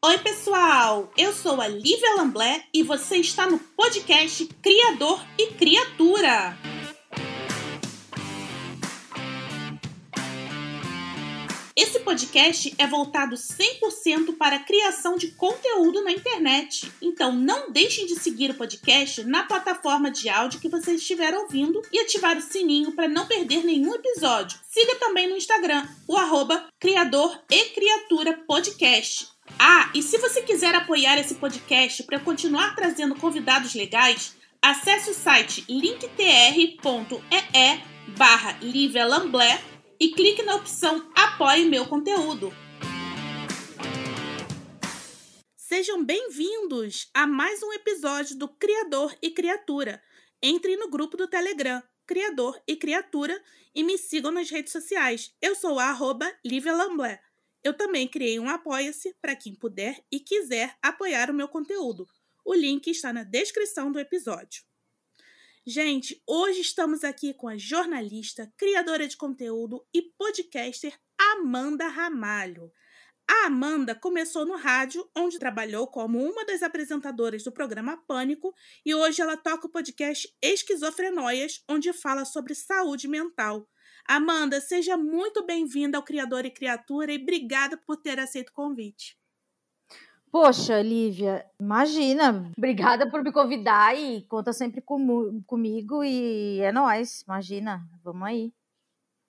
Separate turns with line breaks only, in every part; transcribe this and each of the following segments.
Oi, pessoal! Eu sou a Lívia Lamblé e você está no podcast Criador e Criatura. Esse podcast é voltado 100% para a criação de conteúdo na internet. Então não deixem de seguir o podcast na plataforma de áudio que você estiver ouvindo e ativar o sininho para não perder nenhum episódio. Siga também no Instagram, o arroba Criador e Criatura Podcast. Ah, e se você quiser apoiar esse podcast para continuar trazendo convidados legais, acesse o site linktr.ee barra e clique na opção Apoie meu conteúdo. Sejam bem-vindos a mais um episódio do Criador e Criatura. Entre no grupo do Telegram, Criador e Criatura, e me sigam nas redes sociais. Eu sou a arroba Lívia Lamblé. Eu também criei um Apoia-se para quem puder e quiser apoiar o meu conteúdo. O link está na descrição do episódio. Gente, hoje estamos aqui com a jornalista, criadora de conteúdo e podcaster Amanda Ramalho. A Amanda começou no rádio, onde trabalhou como uma das apresentadoras do programa Pânico, e hoje ela toca o podcast Esquizofrenóias, onde fala sobre saúde mental. Amanda, seja muito bem-vinda ao Criador e Criatura e obrigada por ter aceito o convite.
Poxa, Lívia, imagina. Obrigada por me convidar e conta sempre com, comigo e é nós. Imagina, vamos aí.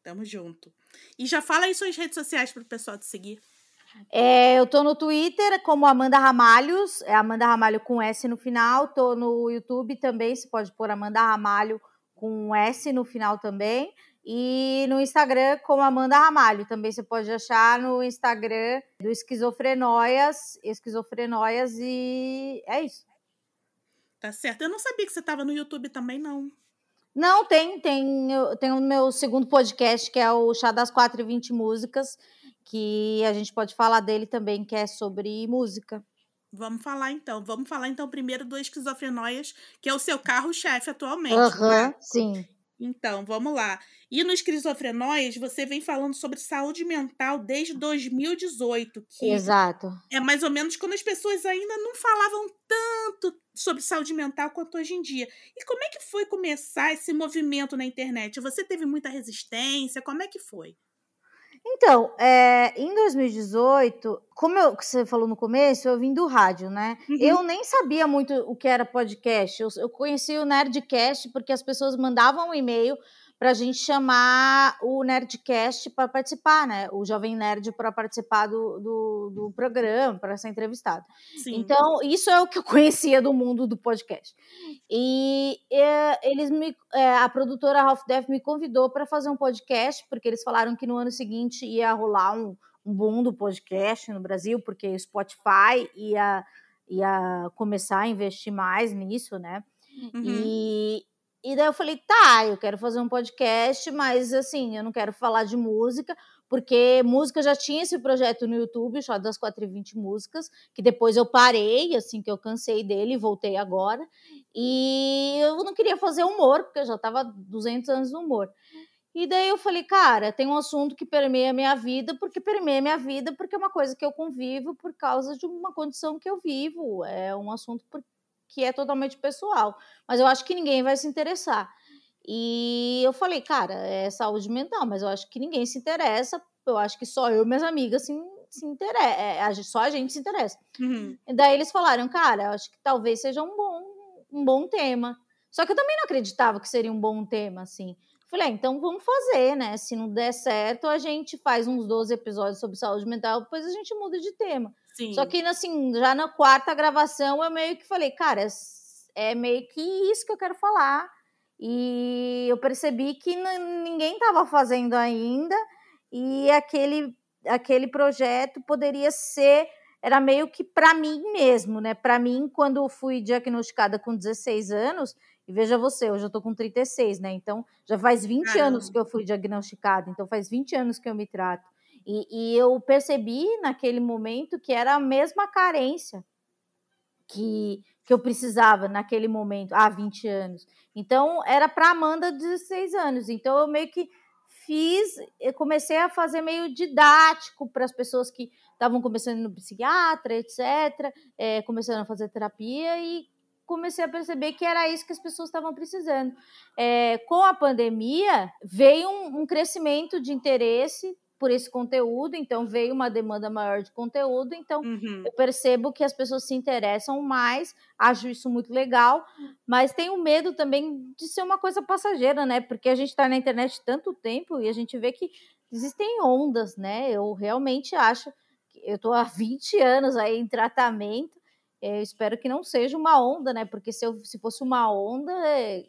Tamo junto. E já fala aí suas redes sociais para o pessoal te seguir.
É, eu tô no Twitter como Amanda Ramalhos, é Amanda Ramalho com S no final. Tô no YouTube também, você pode pôr Amanda Ramalho com S no final também. E no Instagram, como Amanda Ramalho. Também você pode achar no Instagram do Esquizofrenóias, Esquizofrenóias, e é isso.
Tá certo. Eu não sabia que você estava no YouTube também, não.
Não, tem, tem, tem o meu segundo podcast, que é o Chá das 4 e 20 Músicas, que a gente pode falar dele também, que é sobre música.
Vamos falar então. Vamos falar então primeiro do Esquizofrenóias, que é o seu carro-chefe atualmente.
Aham, uhum, né? sim.
Então, vamos lá. E no Esquizofrenóias, você vem falando sobre saúde mental desde 2018. Que
Exato.
É mais ou menos quando as pessoas ainda não falavam tanto sobre saúde mental quanto hoje em dia. E como é que foi começar esse movimento na internet? Você teve muita resistência? Como é que foi?
Então, é, em 2018, como eu, você falou no começo, eu vim do rádio, né? Uhum. Eu nem sabia muito o que era podcast. Eu, eu conheci o Nerdcast porque as pessoas mandavam um e-mail para a gente chamar o Nerdcast para participar, né? O Jovem Nerd para participar do, do, do programa, para ser entrevistado. Sim. Então, isso é o que eu conhecia do mundo do podcast. E é, eles me, é, a produtora Half Def me convidou para fazer um podcast, porque eles falaram que no ano seguinte ia rolar um, um boom do podcast no Brasil, porque o Spotify ia, ia começar a investir mais nisso, né? Uhum. E, e daí eu falei, tá, eu quero fazer um podcast, mas assim, eu não quero falar de música, porque música já tinha esse projeto no YouTube, Shot das 420 Músicas, que depois eu parei, assim, que eu cansei dele voltei agora. E eu não queria fazer humor, porque eu já estava 200 anos no humor. E daí eu falei, cara, tem um assunto que permeia minha vida, porque permeia minha vida, porque é uma coisa que eu convivo por causa de uma condição que eu vivo. É um assunto que é totalmente pessoal, mas eu acho que ninguém vai se interessar. E eu falei, cara, é saúde mental, mas eu acho que ninguém se interessa, eu acho que só eu e minhas amigas se, se interessa, é, só a gente se interessa. Uhum. E daí eles falaram, cara, eu acho que talvez seja um bom, um bom tema. Só que eu também não acreditava que seria um bom tema, assim. Falei, ah, então vamos fazer, né? Se não der certo, a gente faz uns 12 episódios sobre saúde mental, depois a gente muda de tema. Sim. Só que, assim, já na quarta gravação, eu meio que falei, cara, é meio que isso que eu quero falar. E eu percebi que ninguém estava fazendo ainda, e aquele, aquele projeto poderia ser era meio que para mim mesmo, né? Para mim, quando fui diagnosticada com 16 anos, e veja você, hoje eu tô com 36, né? Então, já faz 20 Caramba. anos que eu fui diagnosticada, então faz 20 anos que eu me trato. E, e, eu percebi naquele momento que era a mesma carência que, que eu precisava naquele momento, há 20 anos. Então, era para Amanda de 16 anos. Então, eu meio que fiz, eu comecei a fazer meio didático para as pessoas que estavam começando no psiquiatra, etc., é, começando a fazer terapia e comecei a perceber que era isso que as pessoas estavam precisando. É, com a pandemia, veio um, um crescimento de interesse por esse conteúdo, então veio uma demanda maior de conteúdo, então uhum. eu percebo que as pessoas se interessam mais, acho isso muito legal, mas tenho medo também de ser uma coisa passageira, né? Porque a gente está na internet tanto tempo e a gente vê que existem ondas, né? Eu realmente acho que eu estou há 20 anos aí em tratamento, eu espero que não seja uma onda, né? Porque se, eu, se fosse uma onda, é,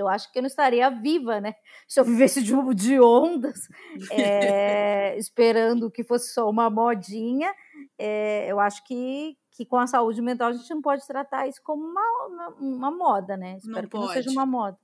eu acho que eu não estaria viva, né? Se eu vivesse de, de ondas, é, esperando que fosse só uma modinha, é, eu acho que, que com a saúde mental a gente não pode tratar isso como uma, uma, uma moda, né? Espero não que pode. não seja uma moda.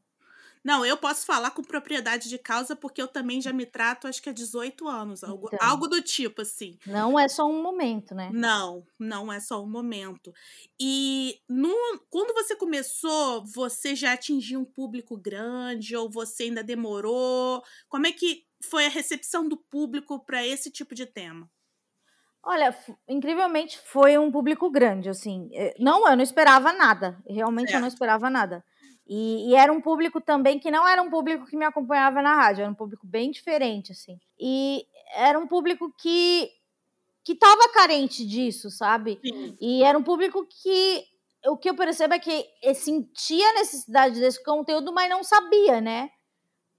Não, eu posso falar com propriedade de causa porque eu também já me trato, acho que há 18 anos, algo, então, algo do tipo, assim.
Não é só um momento, né?
Não, não é só um momento. E no, quando você começou, você já atingiu um público grande ou você ainda demorou? Como é que foi a recepção do público para esse tipo de tema?
Olha, incrivelmente foi um público grande, assim. Eh, não, eu não esperava nada. Realmente eu não esperava nada. E, e, era um público também que não era um público que me acompanhava na rádio, era um público bem diferente, assim. E era um público que que estava carente disso, sabe? Sim. E era um público que o que eu percebo é que sentia a necessidade desse conteúdo, mas não sabia, né?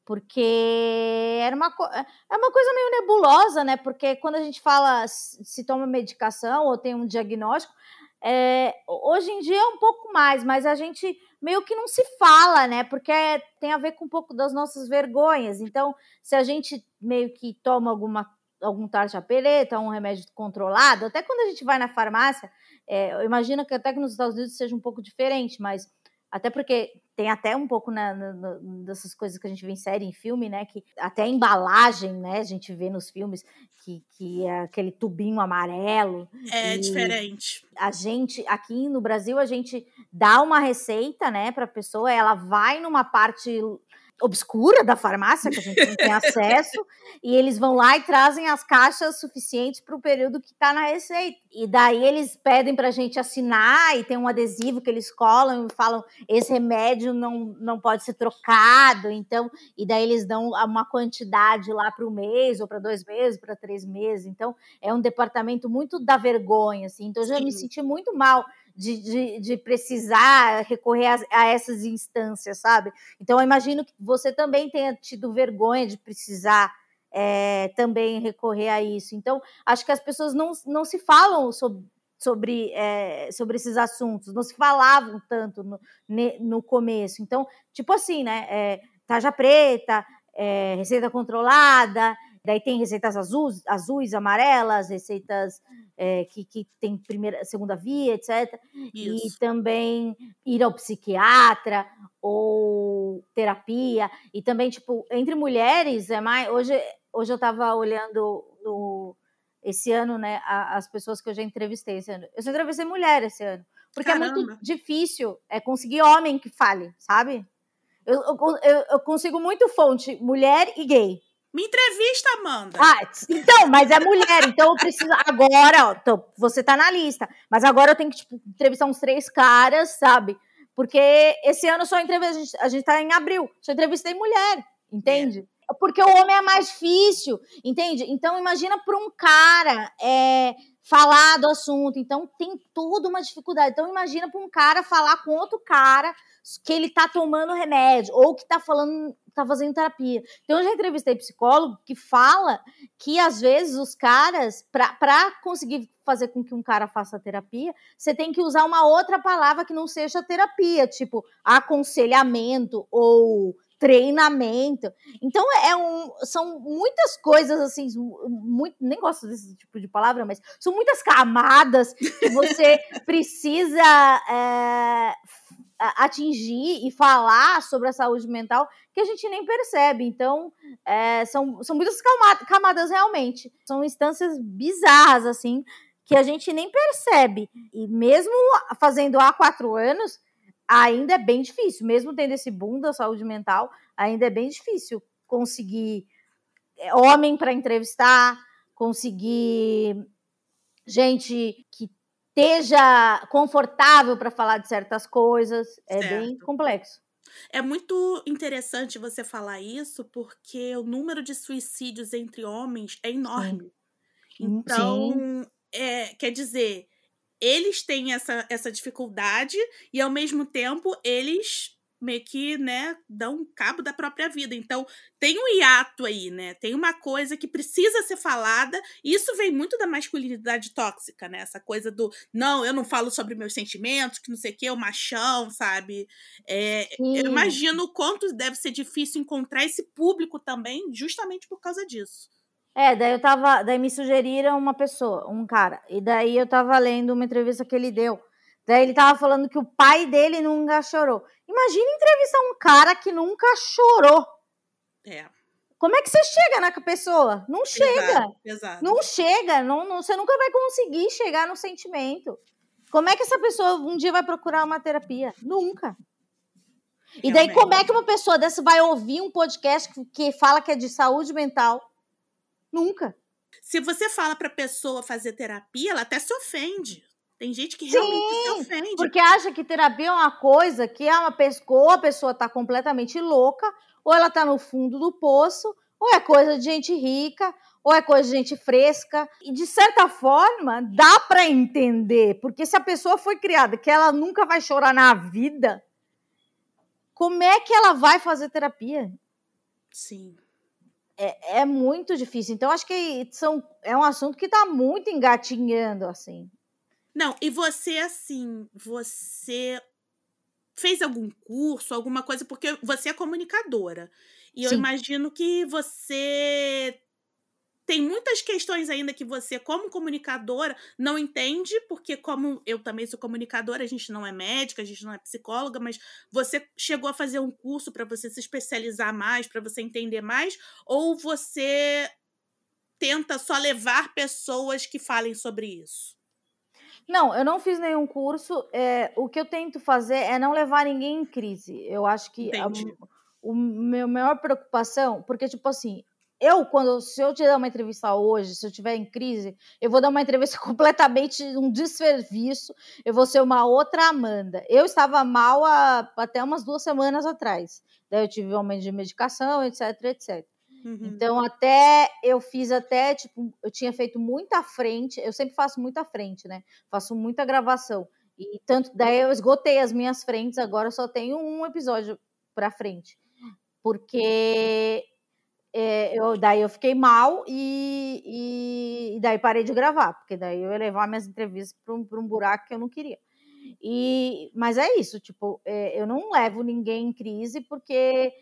Porque era uma, é uma coisa meio nebulosa, né? Porque quando a gente fala se toma medicação ou tem um diagnóstico, é, hoje em dia é um pouco mais, mas a gente meio que não se fala, né? Porque tem a ver com um pouco das nossas vergonhas. Então, se a gente meio que toma alguma algum tarja pereta, um remédio controlado, até quando a gente vai na farmácia, é, eu imagino que até que nos Estados Unidos seja um pouco diferente, mas até porque tem até um pouco na, na, dessas coisas que a gente vê em série, em filme, né? Que até a embalagem, né? A gente vê nos filmes que, que é aquele tubinho amarelo.
É diferente.
A gente, aqui no Brasil, a gente dá uma receita, né, para a pessoa, ela vai numa parte obscura da farmácia, que a gente não tem acesso, e eles vão lá e trazem as caixas suficientes para o período que está na receita. E daí eles pedem para a gente assinar, e tem um adesivo que eles colam e falam: esse remédio não, não pode ser trocado, então, e daí eles dão uma quantidade lá para o mês, ou para dois meses, para três meses. Então, é um departamento muito da vergonha, assim. Então, eu já Sim. me senti muito mal de, de, de precisar recorrer a, a, essas instâncias, sabe? Então, eu imagino que você também tenha tido vergonha de precisar é, também recorrer a isso. Então, acho que as pessoas não, não se falam sobre, sobre, é, sobre esses assuntos, não se falavam tanto no, no começo. Então, tipo assim, né? É, taja preta, é, receita controlada, Daí tem receitas azuis, azuis amarelas, receitas é, que, que tem primeira, segunda via, etc. Isso. E também ir ao psiquiatra ou terapia. E também, tipo, entre mulheres, é mais. Hoje, hoje eu estava olhando no, esse ano, né, as pessoas que eu já entrevistei esse ano. Eu só entrevistei mulher esse ano. Porque Caramba. é muito difícil é conseguir homem que fale, sabe? Eu, eu, eu, consigo muito fonte mulher e gay.
Me entrevista, Amanda.
Ah, então, mas é mulher, então eu preciso. Agora, ó, então, você tá na lista. Mas agora eu tenho que tipo, entrevistar uns três caras, sabe? Porque esse ano só entrevistei. A gente, a gente tá em abril, só entrevistei mulher, entende? É. Porque o homem é mais difícil, entende? Então, imagina para um cara é, falar do assunto. Então, tem toda uma dificuldade. Então, imagina para um cara falar com outro cara que ele tá tomando remédio ou que tá falando tá fazendo terapia. Então, eu já entrevistei psicólogo que fala que, às vezes, os caras, para conseguir fazer com que um cara faça terapia, você tem que usar uma outra palavra que não seja terapia, tipo aconselhamento ou treinamento. Então é um, são muitas coisas assim, muito, nem gosto desse tipo de palavra, mas são muitas camadas que você precisa é, atingir e falar sobre a saúde mental que a gente nem percebe. Então, é, são, são muitas camadas realmente. São instâncias bizarras, assim, que a gente nem percebe. E mesmo fazendo há quatro anos, ainda é bem difícil. Mesmo tendo esse boom da saúde mental, ainda é bem difícil conseguir é, homem para entrevistar, conseguir gente que esteja confortável para falar de certas coisas. É certo. bem complexo.
É muito interessante você falar isso, porque o número de suicídios entre homens é enorme. Sim. Hum, então, é, quer dizer, eles têm essa, essa dificuldade e, ao mesmo tempo, eles meio que, né, dão cabo da própria vida. Então, tem um hiato aí, né? Tem uma coisa que precisa ser falada, e isso vem muito da masculinidade tóxica, né? Essa coisa do, não, eu não falo sobre meus sentimentos, que não sei o que, o machão, sabe? É, eu imagino o quanto deve ser difícil encontrar esse público também, justamente por causa disso.
É, daí eu tava, daí me sugeriram uma pessoa, um cara, e daí eu tava lendo uma entrevista que ele deu, Daí ele tava falando que o pai dele nunca chorou. Imagina entrevistar um cara que nunca chorou.
É.
Como é que você chega na pessoa? Não chega. Exato, Não chega. Não, não, você nunca vai conseguir chegar no sentimento. Como é que essa pessoa um dia vai procurar uma terapia? Nunca. E daí, como é que uma pessoa dessa vai ouvir um podcast que fala que é de saúde mental? Nunca.
Se você fala para a pessoa fazer terapia, ela até se ofende. Tem gente que realmente Sim, se ofende.
Porque acha que terapia é uma coisa que é uma pessoa, ou a pessoa está completamente louca, ou ela está no fundo do poço, ou é coisa de gente rica, ou é coisa de gente fresca. E de certa forma, dá para entender, porque se a pessoa foi criada que ela nunca vai chorar na vida, como é que ela vai fazer terapia?
Sim.
É, é muito difícil. Então, acho que são, é um assunto que está muito engatinhando, assim.
Não, e você, assim, você fez algum curso, alguma coisa, porque você é comunicadora. E eu imagino que você tem muitas questões ainda que você, como comunicadora, não entende, porque, como eu também sou comunicadora, a gente não é médica, a gente não é psicóloga, mas você chegou a fazer um curso para você se especializar mais, para você entender mais, ou você tenta só levar pessoas que falem sobre isso?
Não, eu não fiz nenhum curso. É, o que eu tento fazer é não levar ninguém em crise. Eu acho que a, o meu maior preocupação, porque tipo assim, eu quando se eu te dar uma entrevista hoje, se eu tiver em crise, eu vou dar uma entrevista completamente um desserviço. Eu vou ser uma outra Amanda. Eu estava mal há, até umas duas semanas atrás. Daí eu tive um aumento de medicação, etc, etc. Uhum. Então, até eu fiz até, tipo, eu tinha feito muita frente, eu sempre faço muita frente, né? Faço muita gravação. E tanto daí eu esgotei as minhas frentes, agora só tenho um episódio para frente. Porque é, eu, daí eu fiquei mal e, e, e, daí parei de gravar, porque daí eu ia levar minhas entrevistas para um, um buraco que eu não queria. E, mas é isso, tipo, é, eu não levo ninguém em crise porque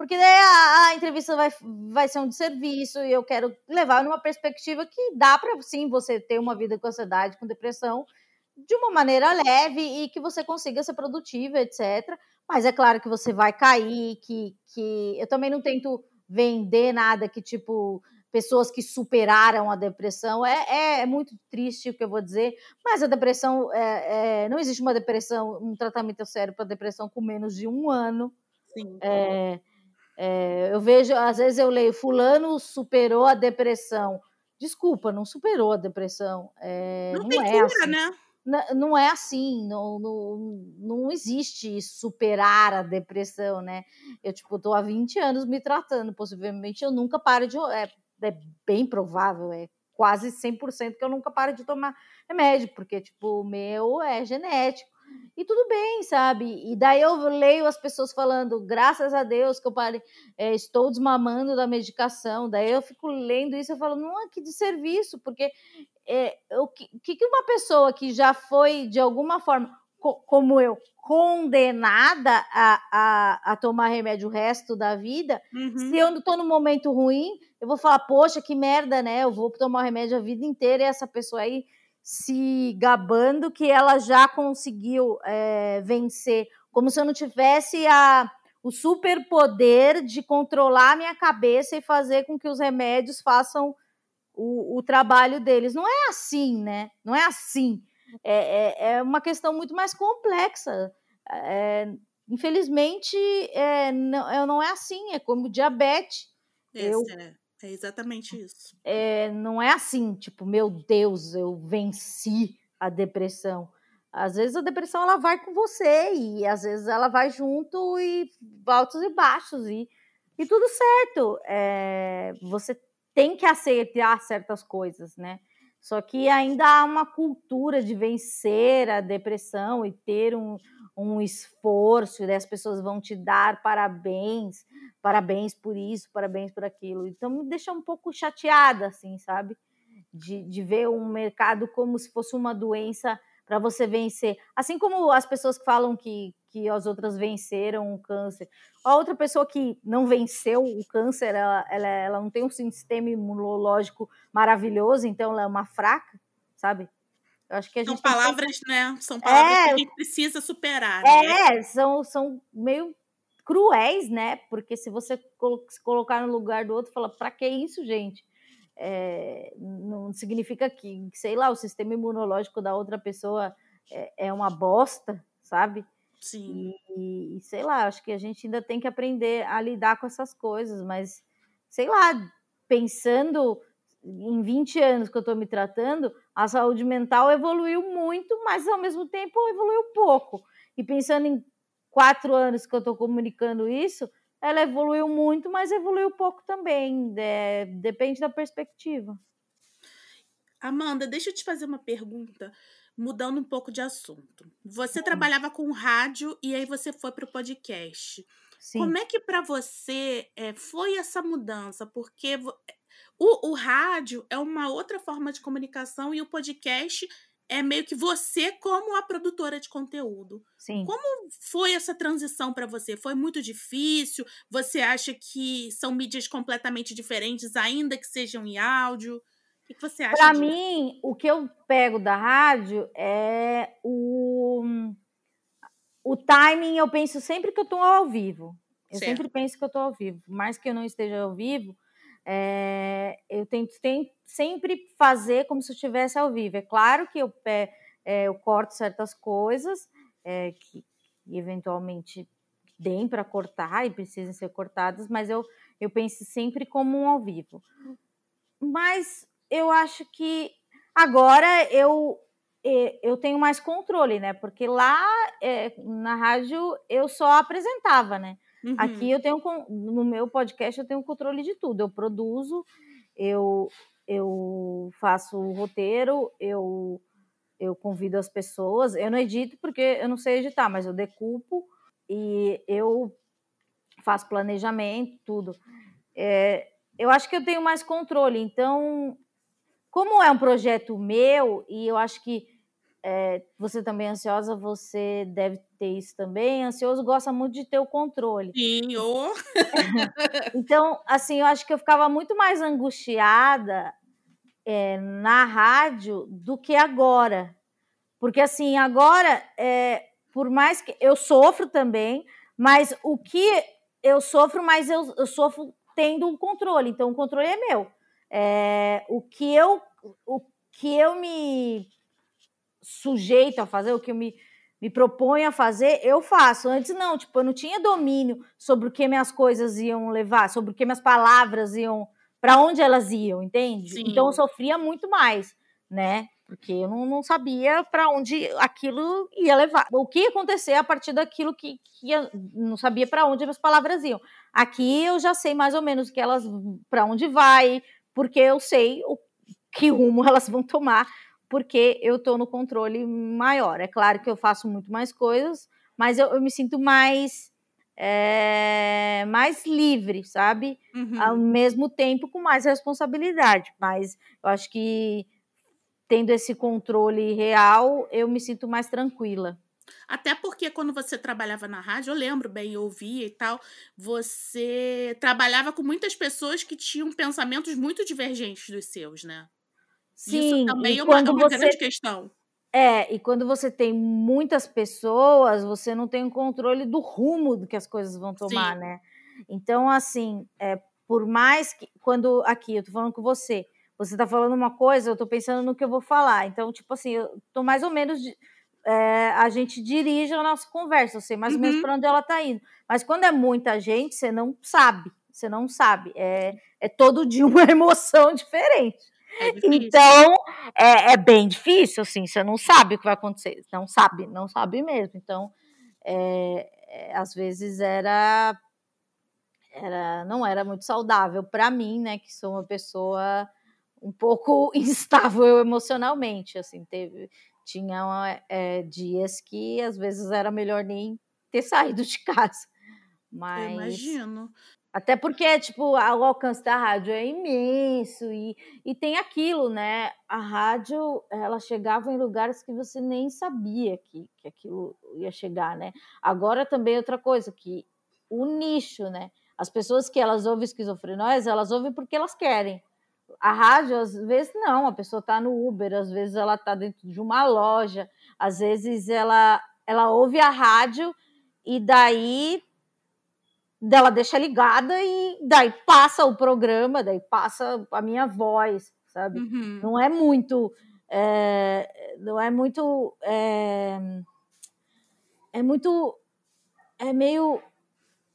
porque daí a, a, entrevista vai, vai ser um de serviço e eu quero levar numa perspectiva que dá para sim você ter uma vida com ansiedade, com depressão, de uma maneira leve e que você consiga ser produtiva, etc. Mas é claro que você vai cair, que, que eu também não tento vender nada que tipo pessoas que superaram a depressão. É, é, é, muito triste o que eu vou dizer, mas a depressão é, é não existe uma depressão, um tratamento sério para depressão com menos de um ano.
Sim.
É, é, eu vejo, às vezes eu leio, fulano superou a depressão. Desculpa, não superou a depressão. É,
não, não tem é cura, assim. né?
Não, não é assim, não, não, não existe superar a depressão, né? Eu, tipo, tô há 20 anos me tratando, possivelmente eu nunca paro de... É, é bem provável, é quase 100% que eu nunca paro de tomar remédio, porque, tipo, o meu é genético. E tudo bem, sabe? E daí eu leio as pessoas falando, graças a Deus que eu parei, é, estou desmamando da medicação. Daí eu fico lendo isso e falo, não, é que de serviço, porque é, o que, que uma pessoa que já foi, de alguma forma, co como eu, condenada a, a, a, tomar remédio o resto da vida, uhum. se eu estou num momento ruim, eu vou falar, poxa, que merda, né? Eu vou tomar remédio a vida inteira e essa pessoa aí se gabando que ela já conseguiu é, vencer, como se eu não tivesse a, o superpoder de controlar a minha cabeça e fazer com que os remédios façam o, o trabalho deles. Não é assim, né? Não é assim. É, é, é uma questão muito mais complexa. É, infelizmente, é, não, não é assim. É como diabetes.
eu, é É exatamente isso.
É, não é assim, tipo, meu Deus, eu venci a depressão. Às vezes a depressão ela vai com você e às vezes ela vai junto e altos e baixos e, e tudo certo. É, você tem que aceitar certas coisas, né? Só que ainda há uma cultura de vencer a depressão e ter um, um esforço, e as pessoas vão te dar parabéns, parabéns por isso, parabéns por aquilo. Então me deixa um pouco chateada, assim, sabe? De, de ver um mercado como se fosse uma doença para você vencer. Assim como as pessoas que falam que, que as outras venceram o câncer. A outra pessoa que não venceu o câncer, ela, ela, ela não tem um sistema imunológico maravilhoso, então ela é uma fraca, sabe?
Eu acho que a gente são palavras, que... né? São palavras é, que a gente precisa superar. Né?
É, são, são meio cruéis, né? Porque se você se colocar no lugar do outro, fala, para que isso, gente? É, não significa que, sei lá, o sistema imunológico da outra pessoa é, é uma bosta, sabe?
Sim.
E, e, sei lá, acho que a gente ainda tem que aprender a lidar com essas coisas, mas sei lá, pensando em 20 anos que eu estou me tratando, a saúde mental evoluiu muito, mas ao mesmo tempo evoluiu pouco. E pensando em quatro anos que eu estou comunicando isso, ela evoluiu muito, mas evoluiu pouco também. É, depende da perspectiva.
Amanda, deixa eu te fazer uma pergunta, mudando um pouco de assunto. Você hum. trabalhava com rádio e aí você foi para o podcast. Sim. Como é que para você é, foi essa mudança? Porque o, o rádio é uma outra forma de comunicação e o podcast é meio que você como a produtora de conteúdo.
Sim.
Como foi essa transição para você? Foi muito difícil? Você acha que são mídias completamente diferentes, ainda que sejam em áudio? O que você acha?
Para mim, o que eu pego da rádio é o o timing. Eu penso sempre que eu estou ao vivo. Eu certo. sempre penso que eu estou ao vivo, mais que eu não esteja ao vivo é, eu tento, tento, sempre fazer como se eu estivesse ao vivo. É claro que eu, é, eu corto certas coisas é, que, que eventualmente deem para cortar e precisem ser cortadas, mas eu, eu penso sempre como um ao vivo. Mas eu acho que agora eu eu tenho mais controle, né? Porque lá é, na rádio eu só apresentava, né? Uhum. Aqui eu tenho, no meu podcast, eu tenho controle de tudo. Eu produzo, eu, eu faço o roteiro, eu, eu convido as pessoas. Eu não edito porque eu não sei editar, mas eu decupo e eu faço planejamento, tudo. É, eu acho que eu tenho mais controle. Então, como é um projeto meu, e eu acho que é, você também é ansiosa, você deve ter isso também. Ansioso gosta muito de ter o controle.
Sim, oh.
então, assim, eu acho que eu ficava muito mais angustiada é, na rádio do que agora. Porque, assim, agora, é, por mais que eu sofro também, mas o que eu sofro, mas eu, eu sofro tendo um controle. Então, o controle é meu. É, o que eu, o que eu me sujeito a fazer, o que eu me, me proponho a fazer, eu faço. Antes não, tipo, eu não tinha domínio sobre o que minhas coisas iam levar, sobre o que minhas palavras iam, para onde elas iam, entende? Sim. Então eu sofria muito mais, né? Porque eu não, não sabia para onde aquilo ia levar. O que ia acontecer a partir daquilo que, que não sabia para onde as palavras iam. Aqui eu já sei mais ou menos que elas para onde vai, porque eu sei o que rumo elas vão tomar porque eu estou no controle maior. É claro que eu faço muito mais coisas, mas eu, eu me sinto mais é, mais livre, sabe? Uhum. Ao mesmo tempo com mais responsabilidade. Mas eu acho que tendo esse controle real, eu me sinto mais tranquila.
Até porque quando você trabalhava na rádio, eu lembro bem, eu ouvia e tal, você trabalhava com muitas pessoas que tinham pensamentos muito divergentes dos seus, né?
Sim,
Isso também é uma, é uma você, grande questão.
É, e quando você tem muitas pessoas, você não tem o controle do rumo do que as coisas vão tomar, Sim. né? Então, assim, é, por mais que. Quando aqui, eu tô falando com você, você tá falando uma coisa, eu tô pensando no que eu vou falar. Então, tipo assim, eu tô mais ou menos. É, a gente dirige a nossa conversa, eu sei mais ou menos uhum. para onde ela tá indo. Mas quando é muita gente, você não sabe você não sabe. É, é todo dia uma emoção diferente. É então, é, é, bem difícil, assim, você não sabe o que vai acontecer. Não sabe, não sabe mesmo. Então, é, é às vezes era, era. Não era muito saudável para mim, né? Que sou uma pessoa um pouco instável emocionalmente. Assim, teve, tinha é, dias que às vezes era melhor nem ter saído de casa. Mas. Eu
imagino.
Até porque, tipo, o alcance da rádio é imenso e, e tem aquilo, né? A rádio, ela chegava em lugares que você nem sabia que, que aquilo ia chegar, né? Agora também outra coisa, que o nicho, né? As pessoas que elas ouvem esquizofrenóis, elas ouvem porque elas querem. A rádio, às vezes, não. A pessoa está no Uber, às vezes ela está dentro de uma loja, às vezes ela, ela ouve a rádio e daí dela deixa ligada e daí passa o programa, daí passa a minha voz, sabe? Uhum. Não é muito. É, não é muito. É, é muito. É meio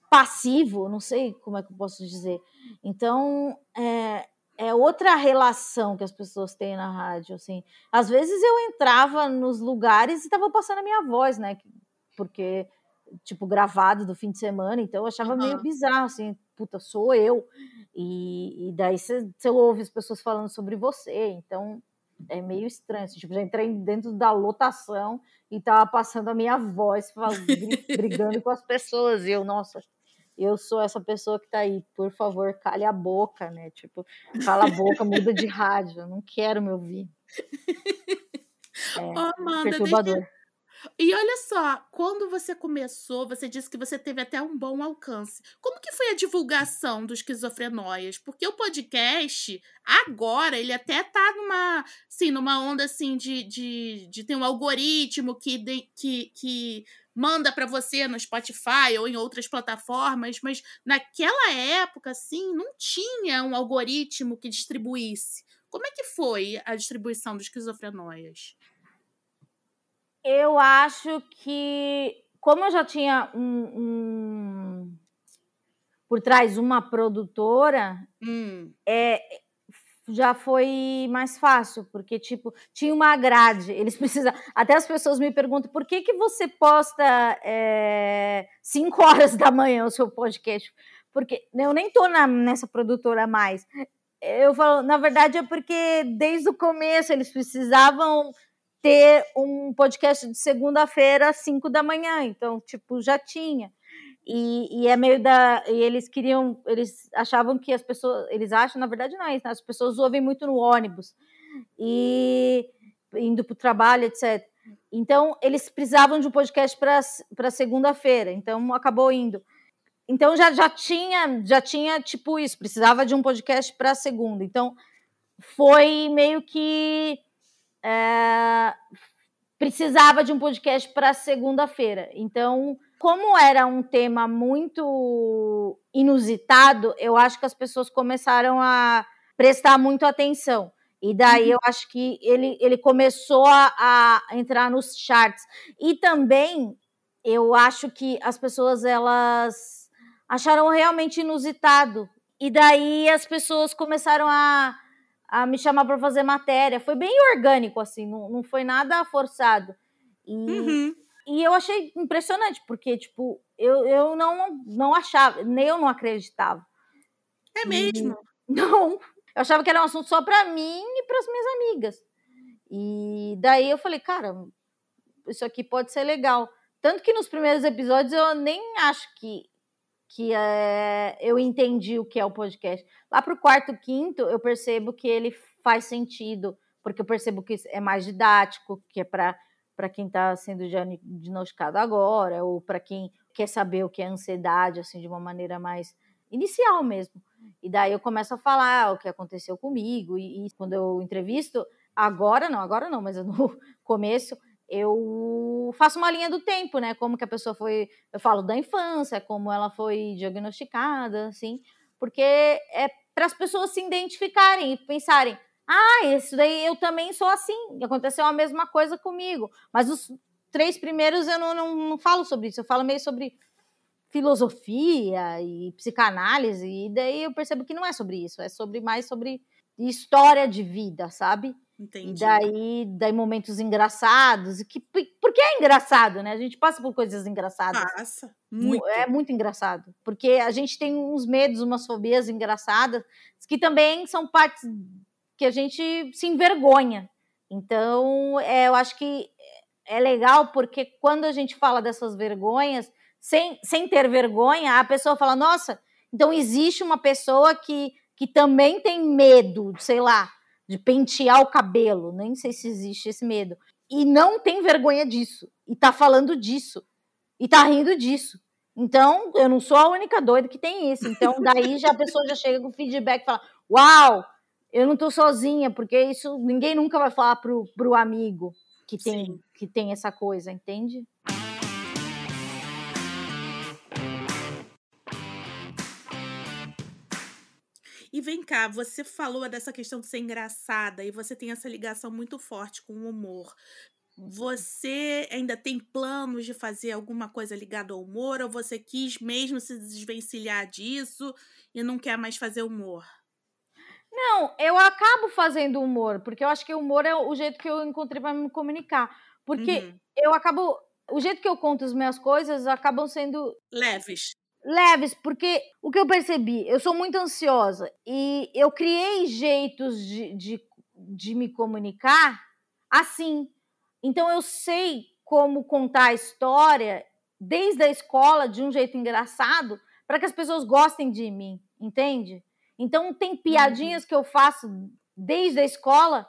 passivo, não sei como é que eu posso dizer. Então, é, é outra relação que as pessoas têm na rádio, assim. Às vezes eu entrava nos lugares e estava passando a minha voz, né? Porque tipo, gravado do fim de semana, então eu achava uhum. meio bizarro, assim, puta, sou eu. E, e daí você ouve as pessoas falando sobre você, então é meio estranho. Assim, tipo, já entrei dentro da lotação e tava passando a minha voz, falando, brigando com as pessoas, e eu, nossa, eu sou essa pessoa que tá aí, por favor, cale a boca, né? Tipo, cala a boca, muda de rádio, eu não quero me ouvir.
É, oh, Amanda, perturbador. Deixa, e olha só, quando você começou, você disse que você teve até um bom alcance. Como que foi a divulgação do Esquizofrenóias? Porque o podcast, agora, ele até tá numa, assim, numa onda, assim, de, de, de ter um algoritmo que, de, que, que manda para você no Spotify ou em outras plataformas, mas naquela época, assim, não tinha um algoritmo que distribuísse. Como é que foi a distribuição do Esquizofrenóias?
Eu acho que, como eu já tinha um, um por trás uma produtora, hum. é, já foi mais fácil, porque, tipo, tinha uma grade, eles precisam... Até as pessoas me perguntam, por que que você posta é, 5 horas da manhã o seu podcast? Porque eu nem tô na, nessa produtora mais. Eu falo, na verdade é porque desde o começo eles precisavam ter um podcast de segunda-feira às 5 da manhã. Então, tipo, já tinha. E, e, é meio da. E eles queriam. Eles achavam que as pessoas. Eles acham, na verdade, não é. Né? As pessoas ouvem muito no ônibus. E indo para o trabalho, etc. Então, eles precisavam de um podcast para segunda-feira. Então, acabou indo. Então, já, já tinha, já tinha tipo isso, precisava de um podcast para segunda. Então, foi meio que é, precisava de um podcast para segunda-feira. Então, como era um tema muito inusitado, eu acho que as pessoas começaram a prestar muito atenção. E daí uhum. eu acho que ele, ele começou a, a entrar nos charts. E também eu acho que as pessoas elas acharam realmente inusitado. E daí as pessoas começaram a a me chamar para fazer matéria. Foi bem orgânico, assim, não, não foi nada forçado. E, uhum. e eu achei impressionante, porque, tipo, eu, eu não, não achava, nem eu não acreditava.
É mesmo?
E, não, eu achava que era um assunto só para mim e para as minhas amigas. E daí eu falei, cara, isso aqui pode ser legal. Tanto que nos primeiros episódios eu nem acho que que é, eu entendi o que é o podcast. Lá para o quarto, quinto, eu percebo que ele faz sentido, porque eu percebo que é mais didático, que é para quem está sendo diagnosticado agora, ou para quem quer saber o que é ansiedade, assim, de uma maneira mais inicial mesmo. E daí eu começo a falar o que aconteceu comigo, e, e quando eu entrevisto, agora não, agora não, mas no começo eu faço uma linha do tempo, né? Como que a pessoa foi, eu falo da infância, como ela foi diagnosticada, assim, porque é para as pessoas se identificarem e pensarem: ah, isso daí eu também sou assim, aconteceu a mesma coisa comigo. Mas os três primeiros eu não, não, não falo sobre isso, eu falo meio sobre filosofia e psicanálise, e daí eu percebo que não é sobre isso, é sobre mais sobre história de vida, sabe?
Entendi.
E daí, daí momentos engraçados, e que, porque é engraçado, né? A gente passa por coisas engraçadas.
Passa, muito.
É muito engraçado, porque a gente tem uns medos, umas fobias engraçadas, que também são partes que a gente se envergonha. Então, é, eu acho que é legal porque quando a gente fala dessas vergonhas, sem, sem ter vergonha, a pessoa fala: nossa, então existe uma pessoa que, que também tem medo, sei lá, de pentear o cabelo, nem sei se existe esse medo, e não tem vergonha disso, e tá falando disso, e tá rindo disso. Então, eu não sou a única doida que tem isso. Então, daí já a pessoa já chega com feedback e fala: Uau, eu não tô sozinha, porque isso ninguém nunca vai falar pro, pro amigo que tem, que tem essa coisa, entende?
E vem cá, você falou dessa questão de ser engraçada e você tem essa ligação muito forte com o humor. Você ainda tem planos de fazer alguma coisa ligada ao humor ou você quis mesmo se desvencilhar disso e não quer mais fazer humor?
Não, eu acabo fazendo humor, porque eu acho que o humor é o jeito que eu encontrei para me comunicar. Porque uhum. eu acabo. O jeito que eu conto as minhas coisas acabam sendo.
Leves
leves, porque o que eu percebi, eu sou muito ansiosa e eu criei jeitos de, de, de me comunicar assim. Então eu sei como contar a história desde a escola de um jeito engraçado para que as pessoas gostem de mim, entende? Então tem piadinhas uhum. que eu faço desde a escola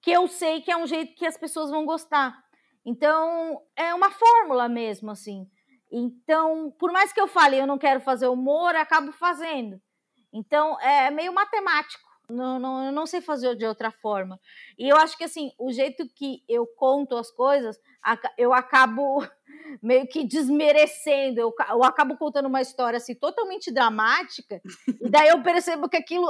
que eu sei que é um jeito que as pessoas vão gostar. Então é uma fórmula mesmo assim. Então, por mais que eu fale eu não quero fazer humor, acabo fazendo. Então, é meio matemático. Não, não, eu não sei fazer de outra forma. E eu acho que, assim, o jeito que eu conto as coisas, eu acabo meio que desmerecendo. Eu, eu acabo contando uma história, assim, totalmente dramática. e daí eu percebo que aquilo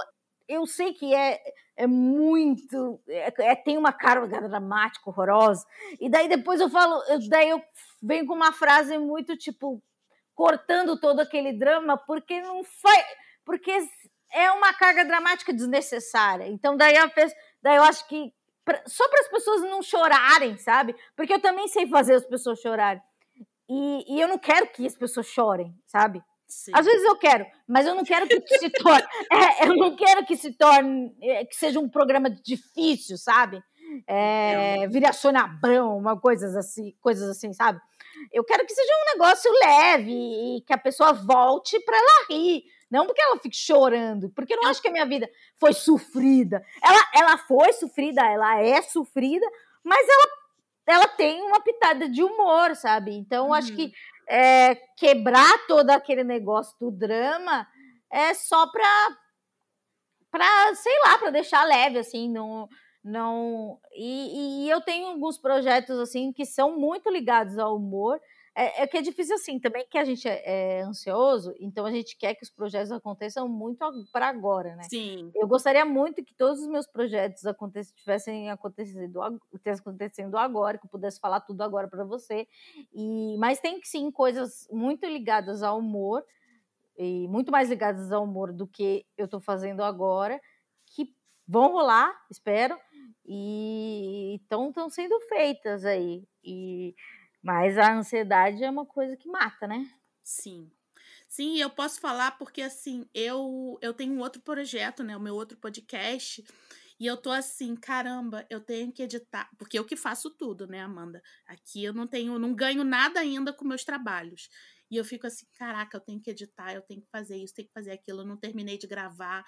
eu sei que é, é muito. É, é, tem uma carga dramática horrorosa. E daí depois eu falo, daí eu venho com uma frase muito tipo cortando todo aquele drama, porque não faz. Porque é uma carga dramática desnecessária. Então daí, a, daí eu acho que. Pra, só para as pessoas não chorarem, sabe? Porque eu também sei fazer as pessoas chorarem. E, e eu não quero que as pessoas chorem, sabe? Sim. Às vezes eu quero, mas eu não quero que se torne. É, eu não quero que se torne. É, que seja um programa difícil, sabe? É, vire a Sônia Abrão, uma coisas assim, coisas assim, sabe? Eu quero que seja um negócio leve e que a pessoa volte para ela rir. Não porque ela fique chorando, porque eu não acho que a minha vida foi sofrida. Ela, ela foi sofrida, ela é sofrida, mas ela, ela tem uma pitada de humor, sabe? Então, hum. acho que uhum é, quebrar todo aquele negócio do drama é só para para sei lá para deixar leve assim não não e, e, eu tenho alguns projetos assim que são muito ligados ao humor é, é, que é difícil assim também que a gente é, é, ansioso, então a gente quer que os projetos aconteçam muito para agora, né?
Sim.
Eu gostaria muito que todos os meus projetos acontecessem, tivessem acontecido, acontecendo agora, que eu pudesse falar tudo agora para você. E mas tem que sim coisas muito ligadas ao humor e muito mais ligadas ao humor do que eu estou fazendo agora, que vão rolar, espero, e estão sendo feitas aí. E mas a ansiedade é uma coisa que mata, né?
Sim. Sim, eu posso falar porque assim, eu eu tenho um outro projeto, né, o meu outro podcast, e eu tô assim, caramba, eu tenho que editar, porque eu que faço tudo, né, Amanda? Aqui eu não tenho, não ganho nada ainda com meus trabalhos. E eu fico assim, caraca, eu tenho que editar, eu tenho que fazer isso, tenho que fazer aquilo, eu não terminei de gravar.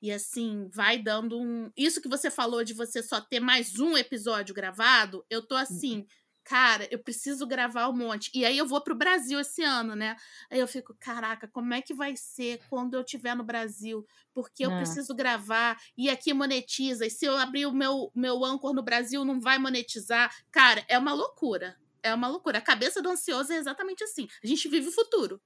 E assim, vai dando um. Isso que você falou de você só ter mais um episódio gravado, eu tô assim. Uhum cara, eu preciso gravar um monte. E aí eu vou pro Brasil esse ano, né? Aí eu fico, caraca, como é que vai ser quando eu estiver no Brasil? Porque eu é. preciso gravar e aqui monetiza. E se eu abrir o meu, meu Anchor no Brasil, não vai monetizar. Cara, é uma loucura. É uma loucura. A cabeça do ansioso é exatamente assim. A gente vive o futuro.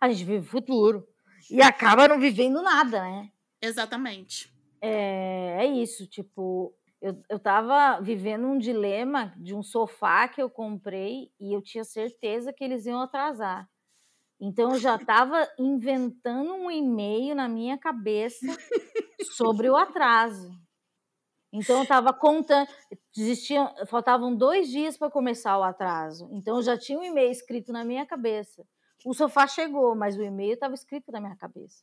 A gente vive o futuro. E acaba não vivendo nada, né?
Exatamente.
É, é isso, tipo, eu, eu tava vivendo um dilema de um sofá que eu comprei e eu tinha certeza que eles iam atrasar. Então eu já estava inventando um e-mail na minha cabeça sobre o atraso. Então eu estava contando, existia, faltavam dois dias para começar o atraso. Então eu já tinha um e-mail escrito na minha cabeça. O sofá chegou, mas o e-mail estava escrito na minha cabeça.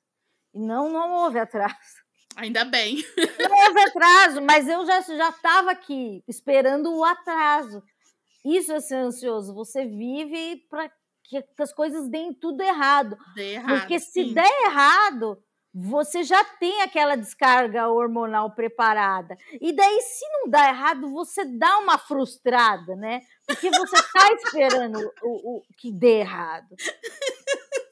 E não, não houve atraso.
Ainda bem.
Houve atraso, mas eu já já estava aqui esperando o atraso. Isso é ser ansioso. Você vive para que as coisas deem tudo errado.
Dê errado
Porque se
sim.
der errado, você já tem aquela descarga hormonal preparada. E daí, se não dá errado, você dá uma frustrada, né? Porque você está esperando o, o, que dê errado.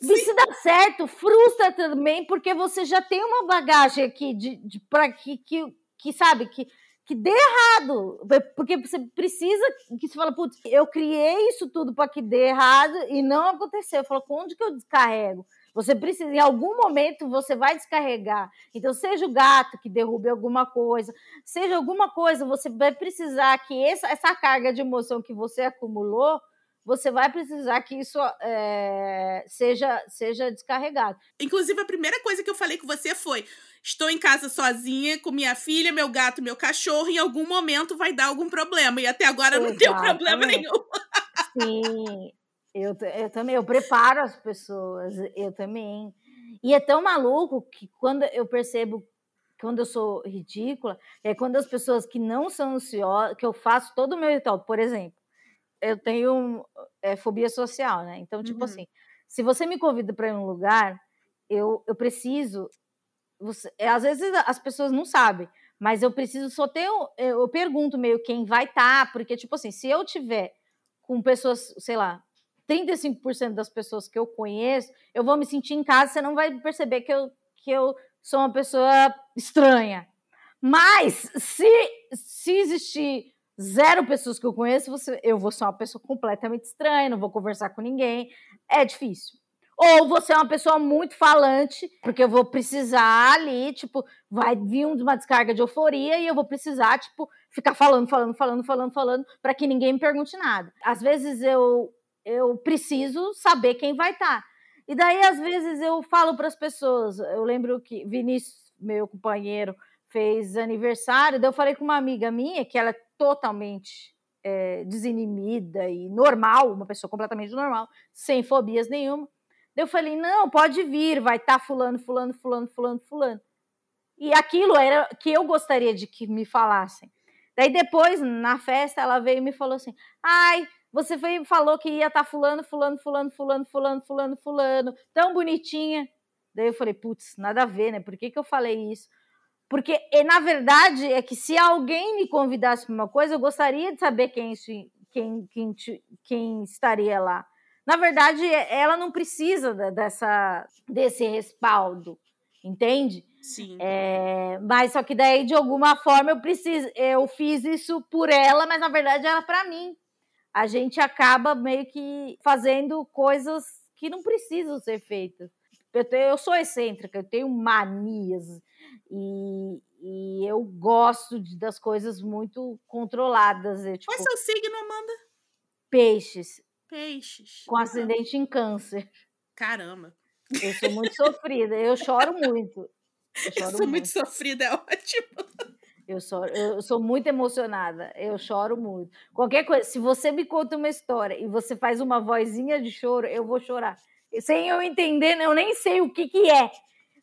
E se dá certo, frustra também, porque você já tem uma bagagem aqui de, de para que, que, que, sabe, que, que dê errado. Porque você precisa que você fala, putz, eu criei isso tudo para que dê errado e não aconteceu. Eu falo, onde que eu descarrego? Você precisa, em algum momento, você vai descarregar. Então, seja o gato que derrube alguma coisa, seja alguma coisa, você vai precisar que essa, essa carga de emoção que você acumulou, você vai precisar que isso é, seja, seja descarregado.
Inclusive, a primeira coisa que eu falei com você foi: estou em casa sozinha, com minha filha, meu gato, meu cachorro, em algum momento vai dar algum problema. E até agora não deu problema nenhum.
Sim, eu, eu também, eu preparo as pessoas, eu também. E é tão maluco que quando eu percebo, quando eu sou ridícula, é quando as pessoas que não são ansiosas, que eu faço todo o meu ritual, por exemplo, eu tenho é, fobia social, né? Então, tipo uhum. assim, se você me convida para ir num lugar, eu, eu preciso. Você, é, às vezes as pessoas não sabem, mas eu preciso só ter. Eu, eu pergunto meio quem vai estar, tá, porque, tipo assim, se eu tiver com pessoas, sei lá, 35% das pessoas que eu conheço, eu vou me sentir em casa, você não vai perceber que eu, que eu sou uma pessoa estranha. Mas se, se existir zero pessoas que eu conheço, você, eu vou ser uma pessoa completamente estranha, não vou conversar com ninguém. É difícil. Ou você é uma pessoa muito falante, porque eu vou precisar ali, tipo, vai vir uma descarga de euforia e eu vou precisar, tipo, ficar falando, falando, falando, falando, falando, para que ninguém me pergunte nada. Às vezes eu eu preciso saber quem vai estar. Tá. E daí, às vezes, eu falo para as pessoas. Eu lembro que Vinícius, meu companheiro, fez aniversário. Daí eu falei com uma amiga minha, que ela é totalmente é, desinibida e normal, uma pessoa completamente normal, sem fobias nenhuma. Daí eu falei: não, pode vir, vai estar tá fulano, fulano, fulano, fulano, fulano. E aquilo era que eu gostaria de que me falassem. Daí depois, na festa, ela veio e me falou assim: ai, você foi, falou que ia estar tá fulano, fulano, fulano, fulano, fulano, fulano, fulano, tão bonitinha. Daí eu falei, putz, nada a ver, né? Por que, que eu falei isso? Porque, e, na verdade, é que se alguém me convidasse para uma coisa, eu gostaria de saber quem, quem, quem, quem estaria lá. Na verdade, ela não precisa dessa, desse respaldo, entende?
Sim.
É, mas só que daí, de alguma forma, eu preciso, eu fiz isso por ela, mas na verdade era para mim a gente acaba meio que fazendo coisas que não precisam ser feitas. Eu, tenho, eu sou excêntrica, eu tenho manias e, e eu gosto de, das coisas muito controladas. Eu, tipo,
Qual é seu signo, Amanda?
Peixes.
Peixes.
Com acidente em câncer.
Caramba.
Eu sou muito sofrida, eu choro muito.
Eu, choro eu sou muito. muito sofrida, é ótimo.
Eu sou, eu sou muito emocionada, eu choro muito. Qualquer coisa, se você me conta uma história e você faz uma vozinha de choro, eu vou chorar. Sem eu entender, eu nem sei o que, que é.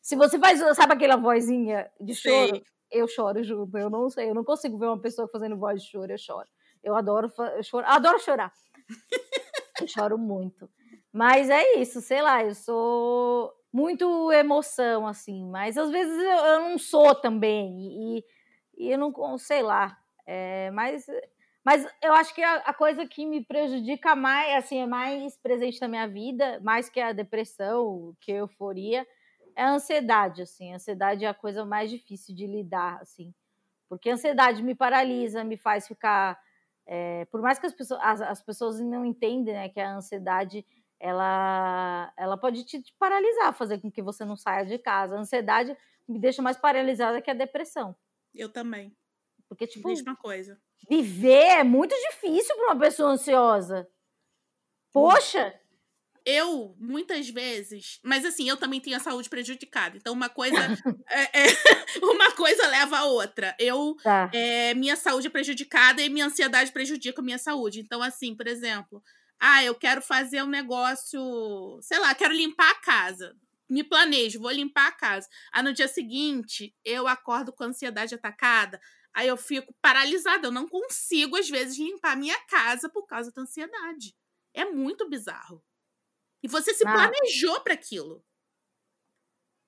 Se você faz, sabe aquela vozinha de choro? Sei. Eu choro junto, eu não sei, eu não consigo ver uma pessoa fazendo voz de choro, eu choro. Eu adoro, eu choro, adoro chorar. eu choro muito. Mas é isso, sei lá, eu sou muito emoção, assim, mas às vezes eu, eu não sou também. E, e eu não sei lá. É, mas, mas eu acho que a, a, coisa que me prejudica mais, assim, é mais presente na minha vida, mais que a depressão, que a euforia, é a ansiedade, assim. A ansiedade é a coisa mais difícil de lidar, assim. Porque a ansiedade me paralisa, me faz ficar. É, por mais que as pessoas, as, as pessoas não entendem né, que a ansiedade ela, ela pode te, te paralisar, fazer com que você não saia de casa. A ansiedade me deixa mais paralisada que a depressão.
Eu também.
Porque, tipo.
Mesma coisa.
Viver é muito difícil para uma pessoa ansiosa. Poxa!
Eu, muitas vezes. Mas assim, eu também tenho a saúde prejudicada. Então, uma coisa. é, é, uma coisa leva a outra. Eu. Tá. É, minha saúde é prejudicada e minha ansiedade prejudica a minha saúde. Então, assim, por exemplo. Ah, eu quero fazer um negócio. Sei lá, quero limpar a casa. Me planejo, vou limpar a casa. Aí no dia seguinte, eu acordo com a ansiedade atacada. Aí eu fico paralisada. Eu não consigo, às vezes, limpar a minha casa por causa da ansiedade. É muito bizarro. E você se planejou para aquilo.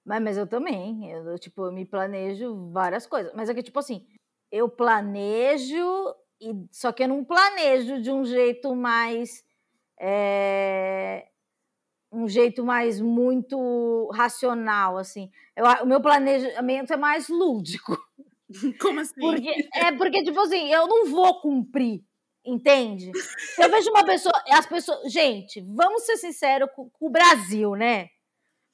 Mas, mas eu também. Eu, tipo, eu me planejo várias coisas. Mas é que, tipo assim, eu planejo, e só que eu não planejo de um jeito mais. É, um jeito mais muito racional, assim. Eu, o meu planejamento é mais lúdico.
Como assim?
Porque, é porque, tipo assim, eu não vou cumprir Entende? Eu vejo uma pessoa. As pessoas. Gente, vamos ser sinceros com, com o Brasil, né?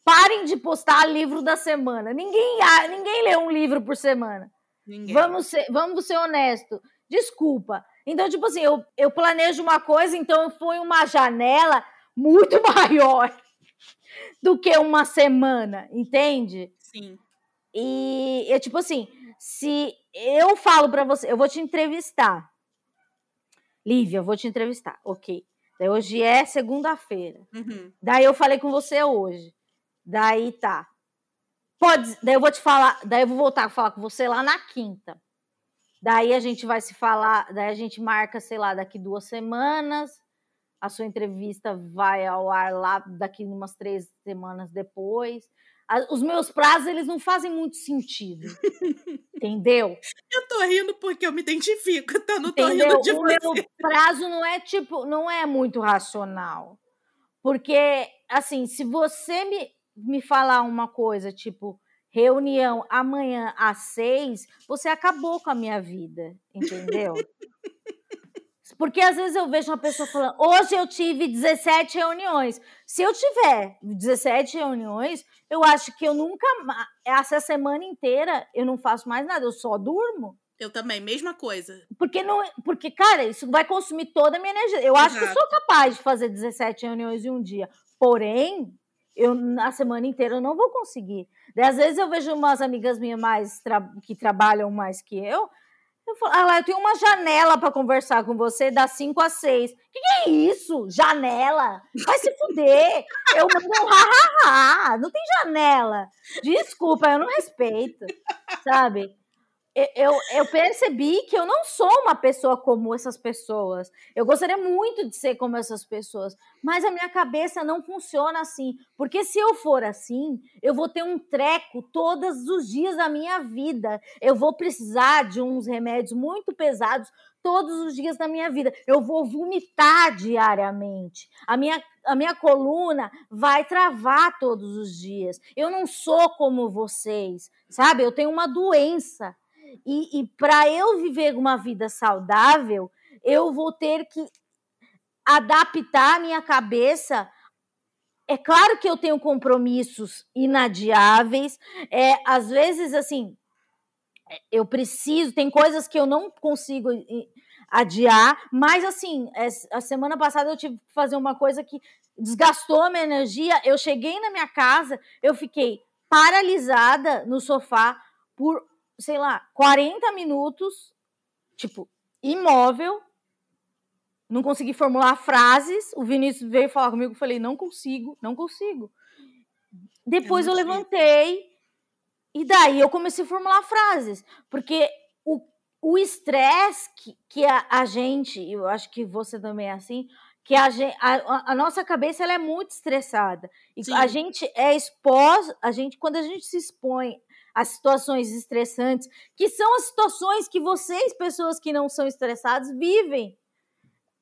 Parem de postar livro da semana. Ninguém, ninguém lê um livro por semana. Ninguém. Vamos ser, vamos ser honestos. Desculpa. Então, tipo assim, eu, eu planejo uma coisa, então eu fui uma janela muito maior do que uma semana, entende?
Sim.
E é tipo assim, se eu falo para você, eu vou te entrevistar. Lívia, eu vou te entrevistar. Ok. Daí hoje é segunda-feira. Uhum. Daí eu falei com você hoje. Daí tá. Pode. Daí eu vou te falar. Daí eu vou voltar a falar com você lá na quinta. Daí a gente vai se falar. Daí a gente marca, sei lá, daqui duas semanas. A sua entrevista vai ao ar lá daqui umas três semanas depois os meus prazos eles não fazem muito sentido. entendeu?
Eu tô rindo porque eu me identifico, então não tô rindo de
o
você.
O meu prazo não é tipo, não é muito racional. Porque assim, se você me, me falar uma coisa tipo reunião amanhã às seis, você acabou com a minha vida, entendeu? Porque às vezes eu vejo uma pessoa falando, hoje eu tive 17 reuniões. Se eu tiver 17 reuniões, eu acho que eu nunca, essa semana inteira, eu não faço mais nada, eu só durmo.
Eu também, mesma coisa.
Porque, não, porque cara, isso vai consumir toda a minha energia. Eu acho Exato. que eu sou capaz de fazer 17 reuniões em um dia. Porém, eu na semana inteira eu não vou conseguir. Às vezes eu vejo umas amigas minhas mais tra que trabalham mais que eu, eu falo, ah lá, eu tenho uma janela para conversar com você das 5 às 6. O que, que, é isso? Janela? Vai se fuder. Eu mando um ha-ha-ha. Não tem janela. Desculpa, eu não respeito. Sabe? Eu, eu percebi que eu não sou uma pessoa como essas pessoas. Eu gostaria muito de ser como essas pessoas, mas a minha cabeça não funciona assim. Porque se eu for assim, eu vou ter um treco todos os dias da minha vida. Eu vou precisar de uns remédios muito pesados todos os dias da minha vida. Eu vou vomitar diariamente. A minha, a minha coluna vai travar todos os dias. Eu não sou como vocês, sabe? Eu tenho uma doença e, e para eu viver uma vida saudável, eu vou ter que adaptar a minha cabeça. É claro que eu tenho compromissos inadiáveis. É, às vezes, assim, eu preciso, tem coisas que eu não consigo adiar, mas assim, é, a semana passada eu tive que fazer uma coisa que desgastou a minha energia. Eu cheguei na minha casa, eu fiquei paralisada no sofá por sei lá, 40 minutos, tipo, imóvel, não consegui formular frases. O Vinícius veio falar comigo, falei, não consigo, não consigo. Depois eu, eu levantei e daí eu comecei a formular frases, porque o estresse que, que a, a, gente, eu acho que você também é assim, que a, gente, a, a nossa cabeça ela é muito estressada. E Sim. a gente é exposto, a gente, quando a gente se expõe as situações estressantes, que são as situações que vocês, pessoas que não são estressadas, vivem.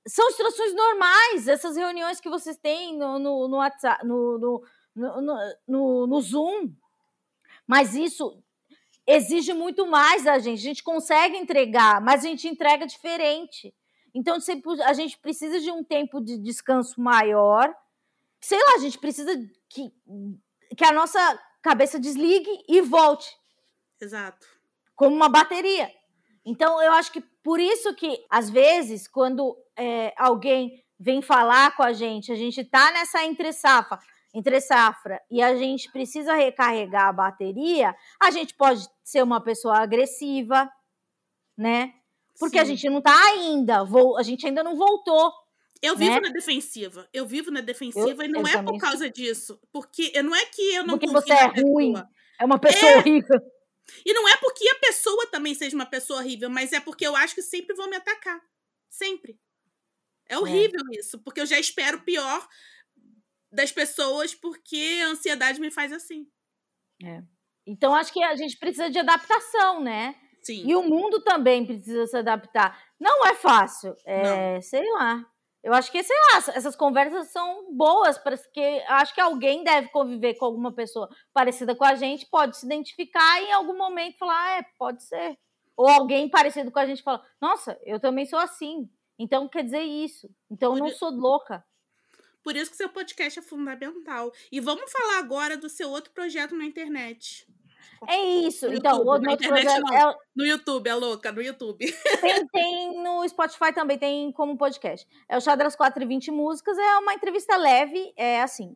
São situações normais, essas reuniões que vocês têm no, no, no WhatsApp, no, no, no, Zoom. Mas isso exige muito mais da gente. A gente consegue entregar, mas a gente entrega diferente. Então, a gente precisa de um tempo de descanso maior. Sei lá, a gente precisa que, que a nossa cabeça desligue e volte.
Exato.
Como uma bateria. Então, eu acho que por isso que, às vezes, quando é, alguém vem falar com a gente, a gente tá nessa entre safra, entre safra e a gente precisa recarregar a bateria, a gente pode ser uma pessoa agressiva, né? Porque Sim. a gente não tá ainda, a gente ainda não voltou.
Eu vivo né? na defensiva. Eu vivo na defensiva eu, e não é por causa disso. Porque não é que eu não
Porque você é ruim. É uma pessoa é. horrível.
E não é porque a pessoa também seja uma pessoa horrível, mas é porque eu acho que sempre vão me atacar. Sempre. É, é. horrível é. isso, porque eu já espero pior das pessoas porque a ansiedade me faz assim.
É. Então acho que a gente precisa de adaptação, né?
Sim.
E o mundo também precisa se adaptar. Não é fácil, é, Não. sei lá. Eu acho que, sei lá, essas conversas são boas, porque acho que alguém deve conviver com alguma pessoa parecida com a gente, pode se identificar e em algum momento falar, ah, é, pode ser. Ou alguém parecido com a gente fala, nossa, eu também sou assim. Então quer dizer isso. Então eu não sou louca.
Por isso que seu podcast é fundamental. E vamos falar agora do seu outro projeto na internet.
É isso. No então, YouTube, o é...
No YouTube, é louca, no YouTube.
Tem, tem, no Spotify também, tem como podcast. É o Chá das 4 e 20 Músicas, é uma entrevista leve, é assim.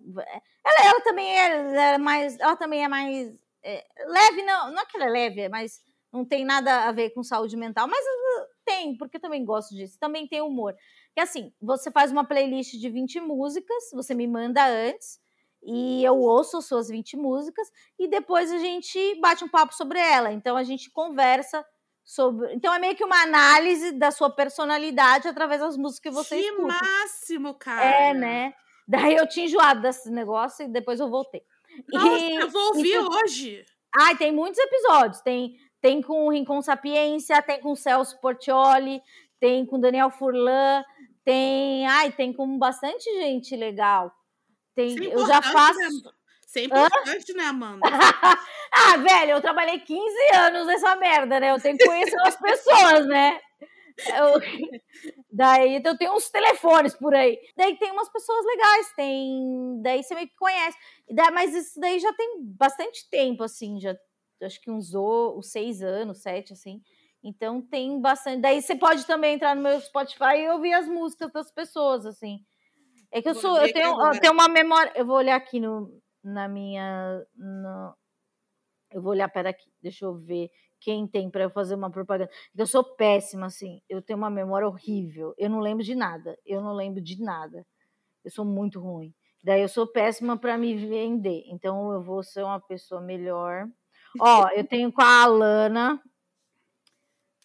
Ela, ela também é, é mais. Ela também é mais. É, leve, não, não é que ela é leve, é mas não tem nada a ver com saúde mental, mas uh, tem, porque eu também gosto disso. Também tem humor. Que assim, você faz uma playlist de 20 músicas, você me manda antes e eu ouço suas 20 músicas e depois a gente bate um papo sobre ela. Então a gente conversa sobre. Então é meio que uma análise da sua personalidade através das músicas que você que escuta.
Que máximo, cara!
É, né? Daí eu tinha enjoado desse negócio e depois eu voltei.
Nossa, e, eu vou ouvir hoje.
Ai, tem muitos episódios. Tem, tem com o Rincon Sapiência, tem com o Celso Portioli, tem com Daniel Furlan, tem. Ai, tem com bastante gente legal. Tem, eu já faço. Né?
Isso é importante, Hã? né, Amanda?
ah, velho, eu trabalhei 15 anos nessa merda, né? Eu tenho que conhecer as pessoas, né? Eu... Daí então, eu tenho uns telefones por aí. Daí tem umas pessoas legais, tem. Daí você meio que conhece. Daí, mas isso daí já tem bastante tempo, assim, já acho que uns, uns seis anos, sete, assim. Então tem bastante. Daí você pode também entrar no meu Spotify e ouvir as músicas das pessoas, assim. É que eu sou, eu tenho, eu tenho uma memória. Eu vou olhar aqui no, na minha. No, eu vou olhar, para aqui, deixa eu ver quem tem para eu fazer uma propaganda. Eu sou péssima, assim. Eu tenho uma memória horrível. Eu não lembro de nada. Eu não lembro de nada. Eu sou muito ruim. Daí eu sou péssima para me vender. Então eu vou ser uma pessoa melhor. Ó, eu tenho com a Alana,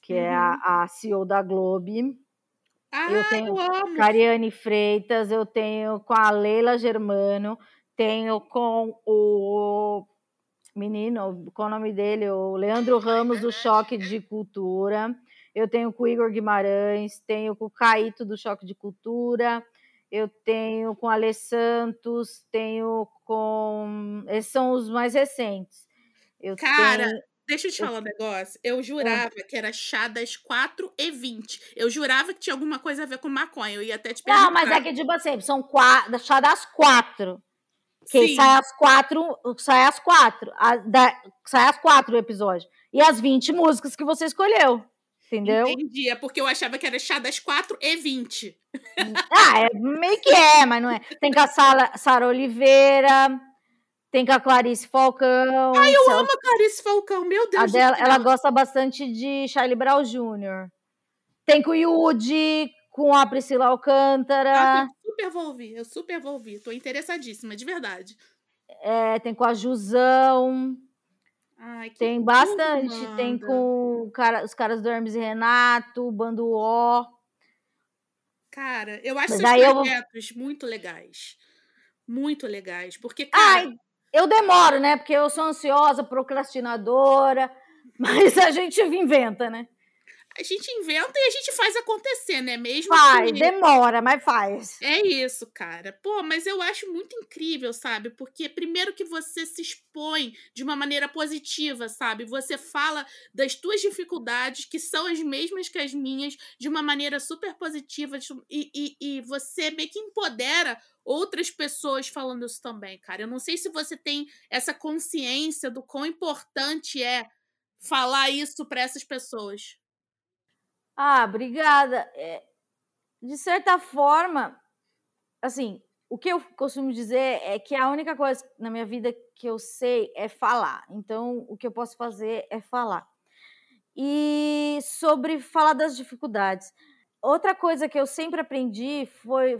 que uhum. é a, uhum. a CEO da Globe.
Ah, eu tenho eu amo.
Cariane Freitas, eu tenho com a Leila Germano, tenho com o menino, qual é o nome dele? O Leandro Ramos do Choque de Cultura. Eu tenho com o Igor Guimarães, tenho com o Caíto do Choque de Cultura, eu tenho com a Alê Santos, tenho com. Esses são os mais recentes. Eu
Cara, tenho... Deixa eu te falar um negócio. Eu jurava que era chá das 4 e 20. Eu jurava que tinha alguma coisa a ver com maconha. Eu ia até te perguntar.
Não, mas é que, tipo assim, são quatro, chá das 4. Que Sim. sai às quatro, sai às quatro, a, da, sai às quatro o episódio. E as 20 músicas que você escolheu. Entendeu?
Entendi, é porque eu achava que era chá das 4 e 20.
Ah, é, meio que é, mas não é. Tem com a Sara Oliveira, tem com a Clarice Falcão.
Ai, eu amo a Clarice Falcão, meu Deus.
Dela, ela gosta bastante de Charlie Brown Jr. Tem com o Yudi, com a Priscila Alcântara.
Ah, eu super vou ouvir, eu super vou ouvir. Tô interessadíssima, de verdade.
É, tem com a Jusão.
Ai,
tem bastante. Manda. Tem com cara, os caras do Hermes e Renato, Bando O.
Cara, eu acho esses projetos eu... muito legais. Muito legais. Porque, cara. Ai,
eu demoro, né? Porque eu sou ansiosa, procrastinadora, mas a gente inventa, né?
A gente inventa e a gente faz acontecer, né? Mesmo
faz, que... demora, mas faz.
É isso, cara. Pô, mas eu acho muito incrível, sabe? Porque primeiro que você se expõe de uma maneira positiva, sabe? Você fala das tuas dificuldades, que são as mesmas que as minhas, de uma maneira super positiva, e, e, e você meio que empodera outras pessoas falando isso também, cara. Eu não sei se você tem essa consciência do quão importante é falar isso para essas pessoas.
Ah, obrigada. É, de certa forma, assim, o que eu costumo dizer é que a única coisa na minha vida que eu sei é falar. Então, o que eu posso fazer é falar. E sobre falar das dificuldades. Outra coisa que eu sempre aprendi foi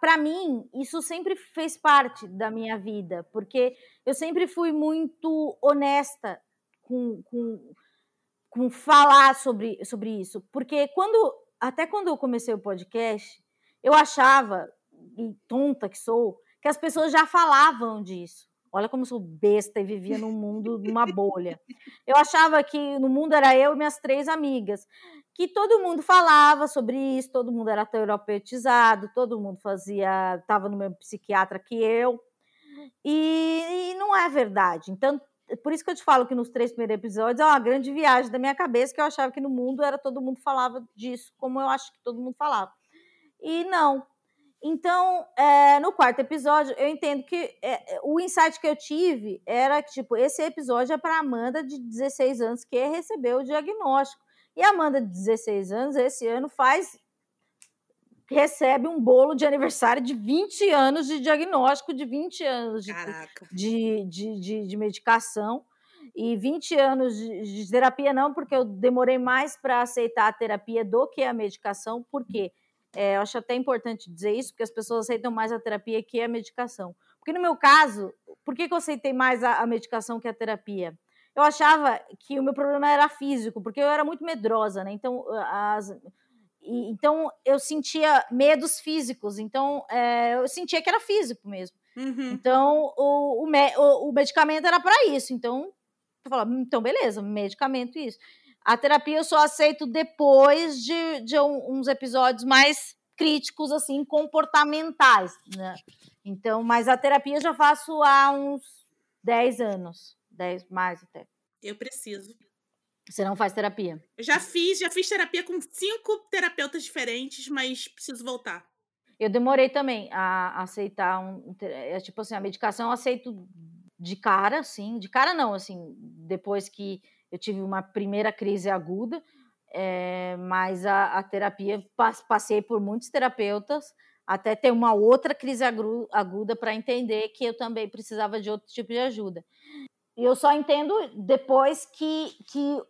para mim, isso sempre fez parte da minha vida, porque eu sempre fui muito honesta com, com, com falar sobre, sobre isso. Porque quando, até quando eu comecei o podcast, eu achava, e tonta que sou, que as pessoas já falavam disso. Olha como eu sou besta e vivia num mundo, numa bolha. Eu achava que no mundo era eu e minhas três amigas, que todo mundo falava sobre isso, todo mundo era terapeutizado, todo mundo fazia, estava no mesmo psiquiatra que eu. E, e, não é verdade. Então, por isso que eu te falo que nos três primeiros episódios é uma grande viagem da minha cabeça, que eu achava que no mundo era todo mundo falava disso, como eu acho que todo mundo falava. E não, então, é, no quarto episódio, eu entendo que é, o insight que eu tive era que, tipo, esse episódio é para Amanda de 16 anos que recebeu o diagnóstico. E a Amanda de 16 anos, esse ano, faz. Recebe um bolo de aniversário de 20 anos de diagnóstico, de 20 anos de, de, de, de, de medicação e 20 anos de, de, terapia, não, porque eu demorei mais para aceitar a terapia do que a medicação, por quê? É, eu acho até importante dizer isso, porque as pessoas aceitam mais a terapia que a medicação. Porque no meu caso, por que, que eu aceitei mais a, a medicação que a terapia? Eu achava que o meu problema era físico, porque eu era muito medrosa, né? Então, as, e, então eu sentia medos físicos, então é, eu sentia que era físico mesmo. Uhum. Então o, o, o, o medicamento era para isso. Então eu falava, hum, então beleza, medicamento isso. A terapia eu só aceito depois de, de uns episódios mais críticos, assim, comportamentais, né? Então, mas a terapia eu já faço há uns 10 anos, 10 mais até.
Eu preciso.
Você não faz terapia?
Eu já fiz, já fiz terapia com cinco terapeutas diferentes, mas preciso voltar.
Eu demorei também a aceitar um, é, tipo assim, a medicação eu aceito de cara, sim, de cara não, assim, depois que eu tive uma primeira crise aguda, é, mas a, a, terapia, passei por muitos terapeutas, até ter uma outra crise aguda para entender que eu também precisava de outro tipo de ajuda. E eu só entendo depois que, que,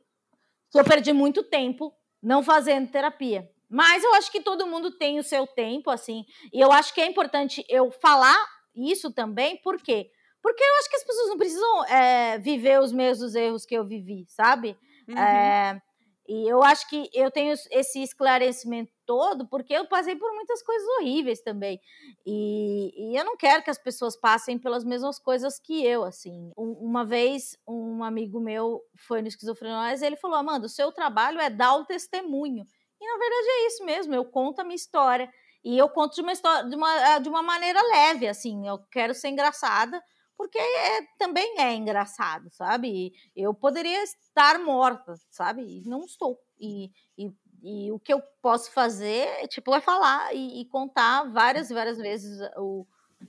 que eu perdi muito tempo não fazendo terapia. Mas eu acho que todo mundo tem o seu tempo, assim, e eu acho que é importante eu falar isso também, por quê? Porque eu acho que as pessoas não precisam é, viver os mesmos erros que eu vivi, sabe? Uhum. É, e eu acho que eu tenho esse esclarecimento todo porque eu passei por muitas coisas horríveis também. E, e eu não quero que as pessoas passem pelas mesmas coisas que eu, assim. Um, uma vez, um amigo meu foi no Esquizofrenóis e ele falou, Amanda, o seu trabalho é dar o testemunho. E na verdade é isso mesmo, eu conto a minha história. E eu conto de uma, história, de uma, de uma maneira leve, assim. Eu quero ser engraçada, porque é, também é engraçado, sabe? Eu poderia estar morta, sabe? E não estou. E, e, e, o que eu posso fazer, tipo, é falar e, e contar várias e várias vezes o,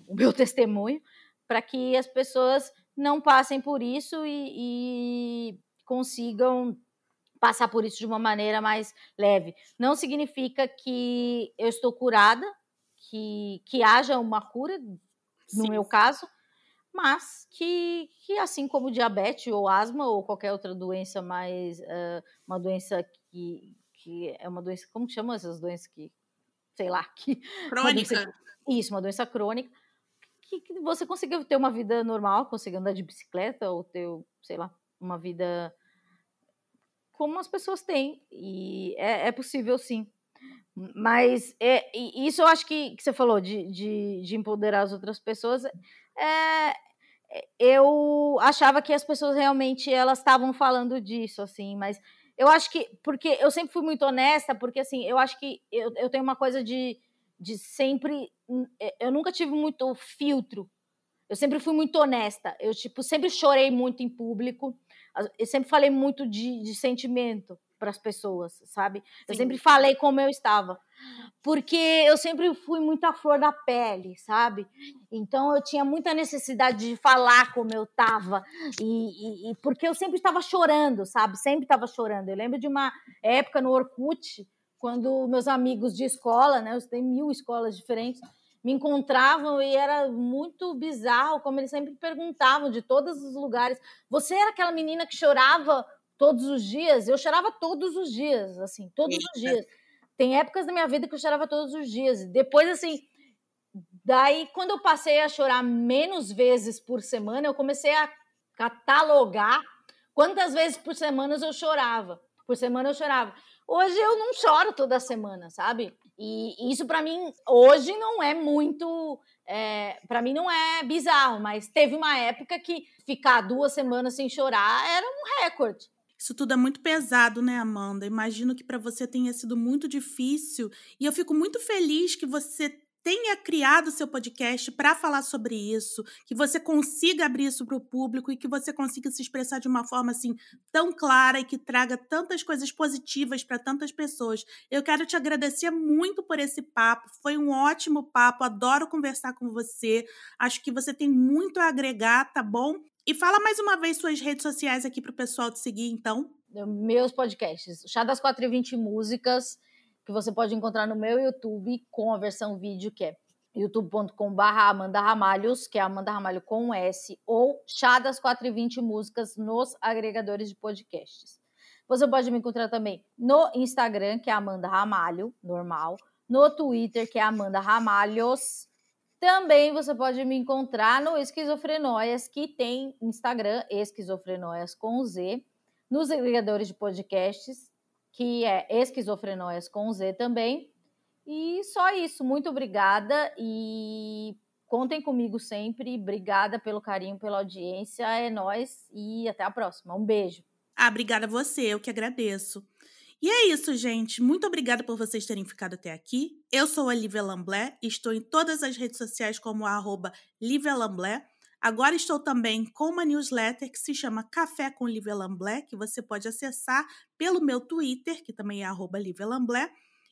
o meu testemunho para que as pessoas não passem por isso e, e consigam passar por isso de uma maneira mais leve. Não significa que eu estou curada, que, que haja uma cura, no Sim. meu caso, mas que, que assim como diabetes ou asma ou qualquer outra doença mais uh, uma doença que, que é uma doença como chama essas doenças que sei lá que
crônica
uma doença, isso uma doença crônica que, que você consiga ter uma vida normal consiga andar de bicicleta ou ter sei lá uma vida como as pessoas têm e é, é possível sim. Mas é, isso eu acho que, que você falou de, de, de empoderar as outras pessoas é, eu achava que as pessoas realmente elas estavam falando disso, assim, mas eu acho que, porque eu sempre fui muito honesta, porque assim, eu acho que eu, eu tenho uma coisa de, de sempre, eu nunca tive muito filtro, eu sempre fui muito honesta, eu tipo, sempre chorei muito em público, eu sempre falei muito de, de sentimento, para as pessoas, sabe? Sim. Eu sempre falei como eu estava, porque eu sempre fui muito à flor da pele, sabe? Então eu tinha muita necessidade de falar como eu estava e, e, e, porque eu sempre estava chorando, sabe? Sempre estava chorando. Eu lembro de uma época no Orkut quando meus amigos de escola, né, eu tenho mil escolas diferentes, me encontravam e era muito bizarro como eles sempre perguntavam de todos os lugares. Você era aquela menina que chorava todos os dias? Eu chorava todos os dias, assim, todos Eita. os dias. Tem épocas da minha vida que eu chorava todos os dias. Depois, assim, daí quando eu passei a chorar menos vezes por semana, eu comecei a catalogar quantas vezes por semana eu chorava. Por semana eu chorava. Hoje eu não choro toda semana, sabe? E isso para mim hoje não é muito, é, para mim não é bizarro, mas teve uma época que ficar duas semanas sem chorar era um recorde.
Isso tudo é muito pesado, né, Amanda? Imagino que para você tenha sido muito difícil e eu fico muito feliz que você tenha criado seu podcast para falar sobre isso, que você consiga abrir isso para o público e que você consiga se expressar de uma forma assim tão clara e que traga tantas coisas positivas para tantas pessoas. Eu quero te agradecer muito por esse papo, foi um ótimo papo, adoro conversar com você. Acho que você tem muito a agregar, tá bom? E fala mais uma vez suas redes sociais aqui para o pessoal te seguir, então.
Meus podcasts, Chá das 4 e 20 Músicas, que você pode encontrar no meu YouTube com a versão vídeo, que é youtube.com.br Amanda Ramalhos, que é Amanda Ramalho com S, ou Chá das 4 e 20 Músicas nos agregadores de podcasts. Você pode me encontrar também no Instagram, que é Amanda Ramalho, normal, no Twitter, que é Amanda Ramalhos, também você pode me encontrar no Esquizofrenóias, que tem Instagram, Esquizofrenóias com Z, nos agregadores de podcasts, que é Esquizofrenóias com Z também. E só isso. Muito obrigada e contem comigo sempre. Obrigada pelo carinho, pela audiência. É nós e até a próxima. Um beijo.
Ah, obrigada a você, eu que agradeço. E é isso, gente. Muito obrigada por vocês terem ficado até aqui. Eu sou a Lívia Lamblé, estou em todas as redes sociais como arroba Lívia Lamblé. Agora estou também com uma newsletter que se chama Café com Lívia Lamblé, que você pode acessar pelo meu Twitter, que também é arroba.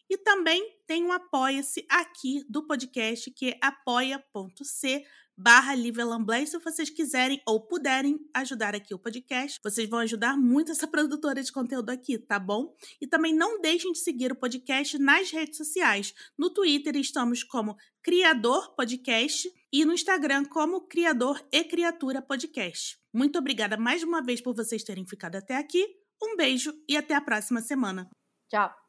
E também tem um apoia-se aqui do podcast, que é apoia.c barra Lívia Lamblé. E se vocês quiserem ou puderem ajudar aqui o podcast, vocês vão ajudar muito essa produtora de conteúdo aqui, tá bom? E também não deixem de seguir o podcast nas redes sociais. No Twitter estamos como Criador Podcast e no Instagram como Criador e Criatura Podcast. Muito obrigada mais uma vez por vocês terem ficado até aqui. Um beijo e até a próxima semana.
Tchau.